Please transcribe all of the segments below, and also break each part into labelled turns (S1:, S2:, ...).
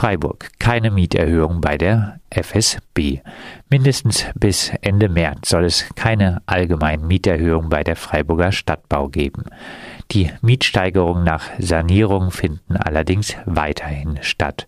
S1: Freiburg. Keine Mieterhöhung bei der FSB. Mindestens bis Ende März soll es keine allgemeinen Mieterhöhung bei der Freiburger Stadtbau geben. Die Mietsteigerungen nach Sanierung finden allerdings weiterhin statt.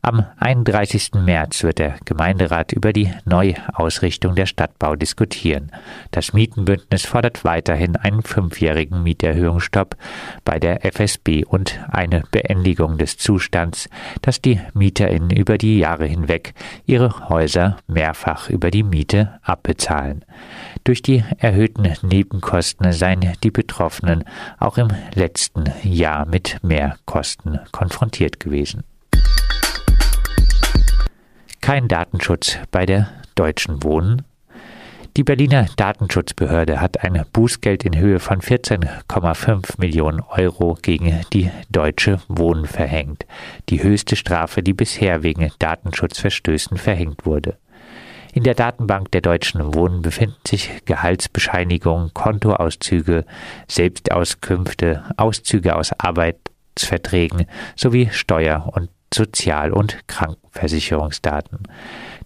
S1: Am 31. März wird der Gemeinderat über die Neuausrichtung der Stadtbau diskutieren. Das Mietenbündnis fordert weiterhin einen fünfjährigen Mieterhöhungsstopp bei der FSB und eine Beendigung des Zustands, dass die MieterInnen über die Jahre hinweg ihre Häuser mehrfach über die Miete abbezahlen. Durch die erhöhten Nebenkosten seien die Betroffenen auch im letzten Jahr mit Mehrkosten konfrontiert gewesen kein Datenschutz bei der Deutschen Wohnen. Die Berliner Datenschutzbehörde hat ein Bußgeld in Höhe von 14,5 Millionen Euro gegen die Deutsche Wohnen verhängt, die höchste Strafe, die bisher wegen Datenschutzverstößen verhängt wurde. In der Datenbank der Deutschen Wohnen befinden sich Gehaltsbescheinigungen, Kontoauszüge, Selbstauskünfte, Auszüge aus Arbeitsverträgen sowie Steuer- und Sozial- und Krankenversicherungsdaten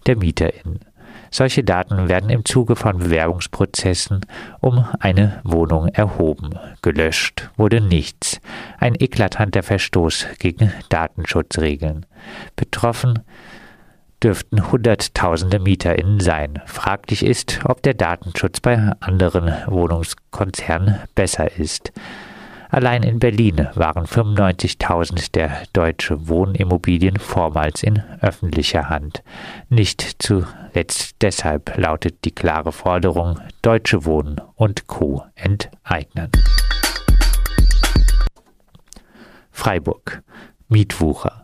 S1: der MieterInnen. Solche Daten werden im Zuge von Bewerbungsprozessen um eine Wohnung erhoben. Gelöscht wurde nichts. Ein eklatanter Verstoß gegen Datenschutzregeln. Betroffen dürften Hunderttausende MieterInnen sein. Fraglich ist, ob der Datenschutz bei anderen Wohnungskonzernen besser ist. Allein in Berlin waren 95.000 der deutsche Wohnimmobilien vormals in öffentlicher Hand. Nicht zuletzt deshalb lautet die klare Forderung Deutsche Wohnen und Co. enteignen. Freiburg Mietwucher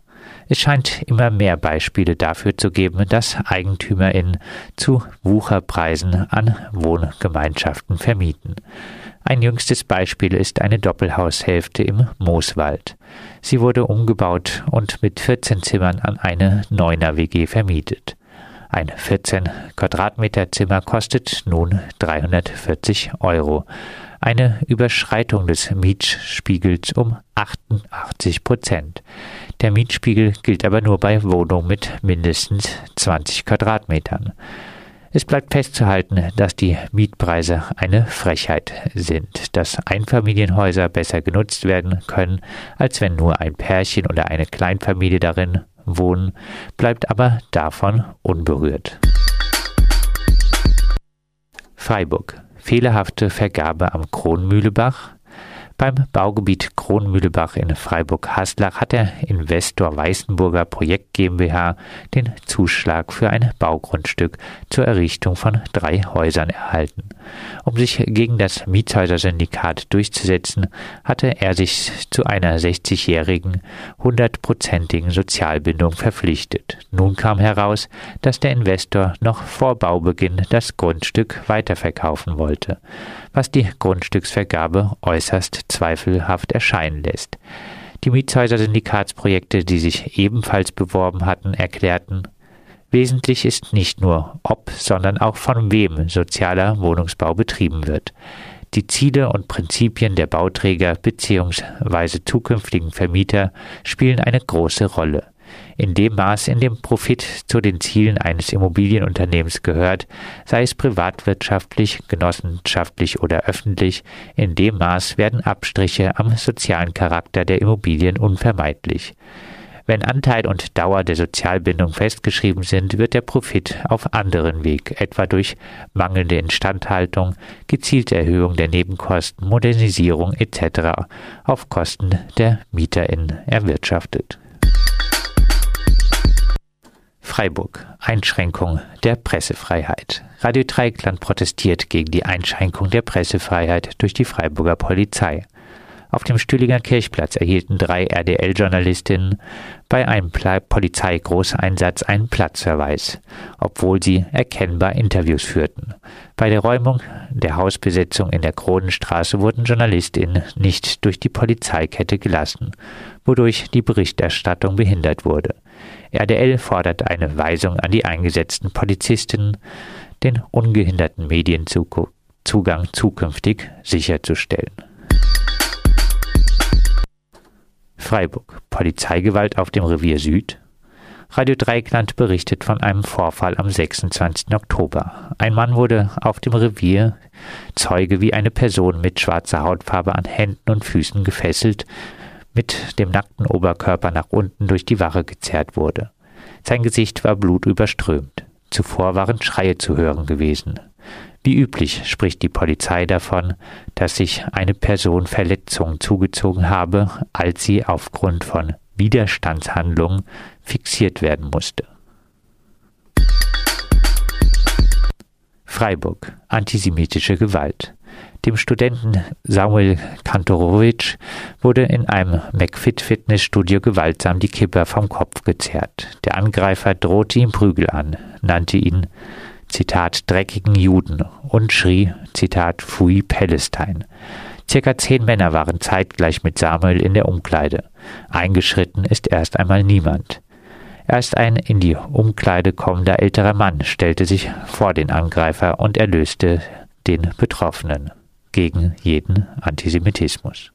S1: es scheint immer mehr Beispiele dafür zu geben, dass EigentümerInnen zu Wucherpreisen an Wohngemeinschaften vermieten. Ein jüngstes Beispiel ist eine Doppelhaushälfte im Mooswald. Sie wurde umgebaut und mit 14 Zimmern an eine Neuner WG vermietet. Ein 14 Quadratmeter Zimmer kostet nun 340 Euro. Eine Überschreitung des Mietspiegels um 88 Prozent. Der Mietspiegel gilt aber nur bei Wohnungen mit mindestens 20 Quadratmetern. Es bleibt festzuhalten, dass die Mietpreise eine Frechheit sind, dass Einfamilienhäuser besser genutzt werden können, als wenn nur ein Pärchen oder eine Kleinfamilie darin wohnen, bleibt aber davon unberührt. Freiburg. Fehlerhafte Vergabe am Kronmühlebach. Beim Baugebiet Kronmühlebach in Freiburg-Haslach hat der Investor Weißenburger Projekt GmbH den Zuschlag für ein Baugrundstück zur Errichtung von drei Häusern erhalten. Um sich gegen das Mietshäuser-Syndikat durchzusetzen, hatte er sich zu einer 60-jährigen, hundertprozentigen Sozialbindung verpflichtet. Nun kam heraus, dass der Investor noch vor Baubeginn das Grundstück weiterverkaufen wollte was die Grundstücksvergabe äußerst zweifelhaft erscheinen lässt. Die Mietshäuser-Syndikatsprojekte, die sich ebenfalls beworben hatten, erklärten, Wesentlich ist nicht nur, ob, sondern auch von wem sozialer Wohnungsbau betrieben wird. Die Ziele und Prinzipien der Bauträger bzw. zukünftigen Vermieter spielen eine große Rolle. In dem Maß, in dem Profit zu den Zielen eines Immobilienunternehmens gehört, sei es privatwirtschaftlich, genossenschaftlich oder öffentlich, in dem Maß werden Abstriche am sozialen Charakter der Immobilien unvermeidlich. Wenn Anteil und Dauer der Sozialbindung festgeschrieben sind, wird der Profit auf anderen Weg, etwa durch mangelnde Instandhaltung, gezielte Erhöhung der Nebenkosten, Modernisierung etc. auf Kosten der MieterInnen erwirtschaftet. Freiburg. Einschränkung der Pressefreiheit. Radio Dreikland protestiert gegen die Einschränkung der Pressefreiheit durch die Freiburger Polizei. Auf dem Stühlinger Kirchplatz erhielten drei RDL-Journalistinnen bei einem Polizeigroßeinsatz einen Platzverweis, obwohl sie erkennbar Interviews führten. Bei der Räumung der Hausbesetzung in der Kronenstraße wurden Journalistinnen nicht durch die Polizeikette gelassen, wodurch die Berichterstattung behindert wurde. RDL fordert eine Weisung an die eingesetzten Polizistinnen, den ungehinderten Medienzugang zukünftig sicherzustellen. Freiburg. Polizeigewalt auf dem Revier Süd. Radio Dreikland berichtet von einem Vorfall am 26. Oktober. Ein Mann wurde auf dem Revier Zeuge, wie eine Person mit schwarzer Hautfarbe an Händen und Füßen gefesselt, mit dem nackten Oberkörper nach unten durch die Wache gezerrt wurde. Sein Gesicht war blutüberströmt. Zuvor waren Schreie zu hören gewesen. Wie üblich spricht die Polizei davon, dass sich eine Person Verletzungen zugezogen habe, als sie aufgrund von Widerstandshandlungen fixiert werden musste. Freiburg. Antisemitische Gewalt. Dem Studenten Samuel Kantorowitsch wurde in einem McFit-Fitnessstudio gewaltsam die Kippe vom Kopf gezerrt. Der Angreifer drohte ihm Prügel an, nannte ihn Zitat dreckigen Juden und schrie Zitat Fui Palestine. Circa zehn Männer waren zeitgleich mit Samuel in der Umkleide. Eingeschritten ist erst einmal niemand. Erst ein in die Umkleide kommender älterer Mann stellte sich vor den Angreifer und erlöste den Betroffenen gegen jeden Antisemitismus.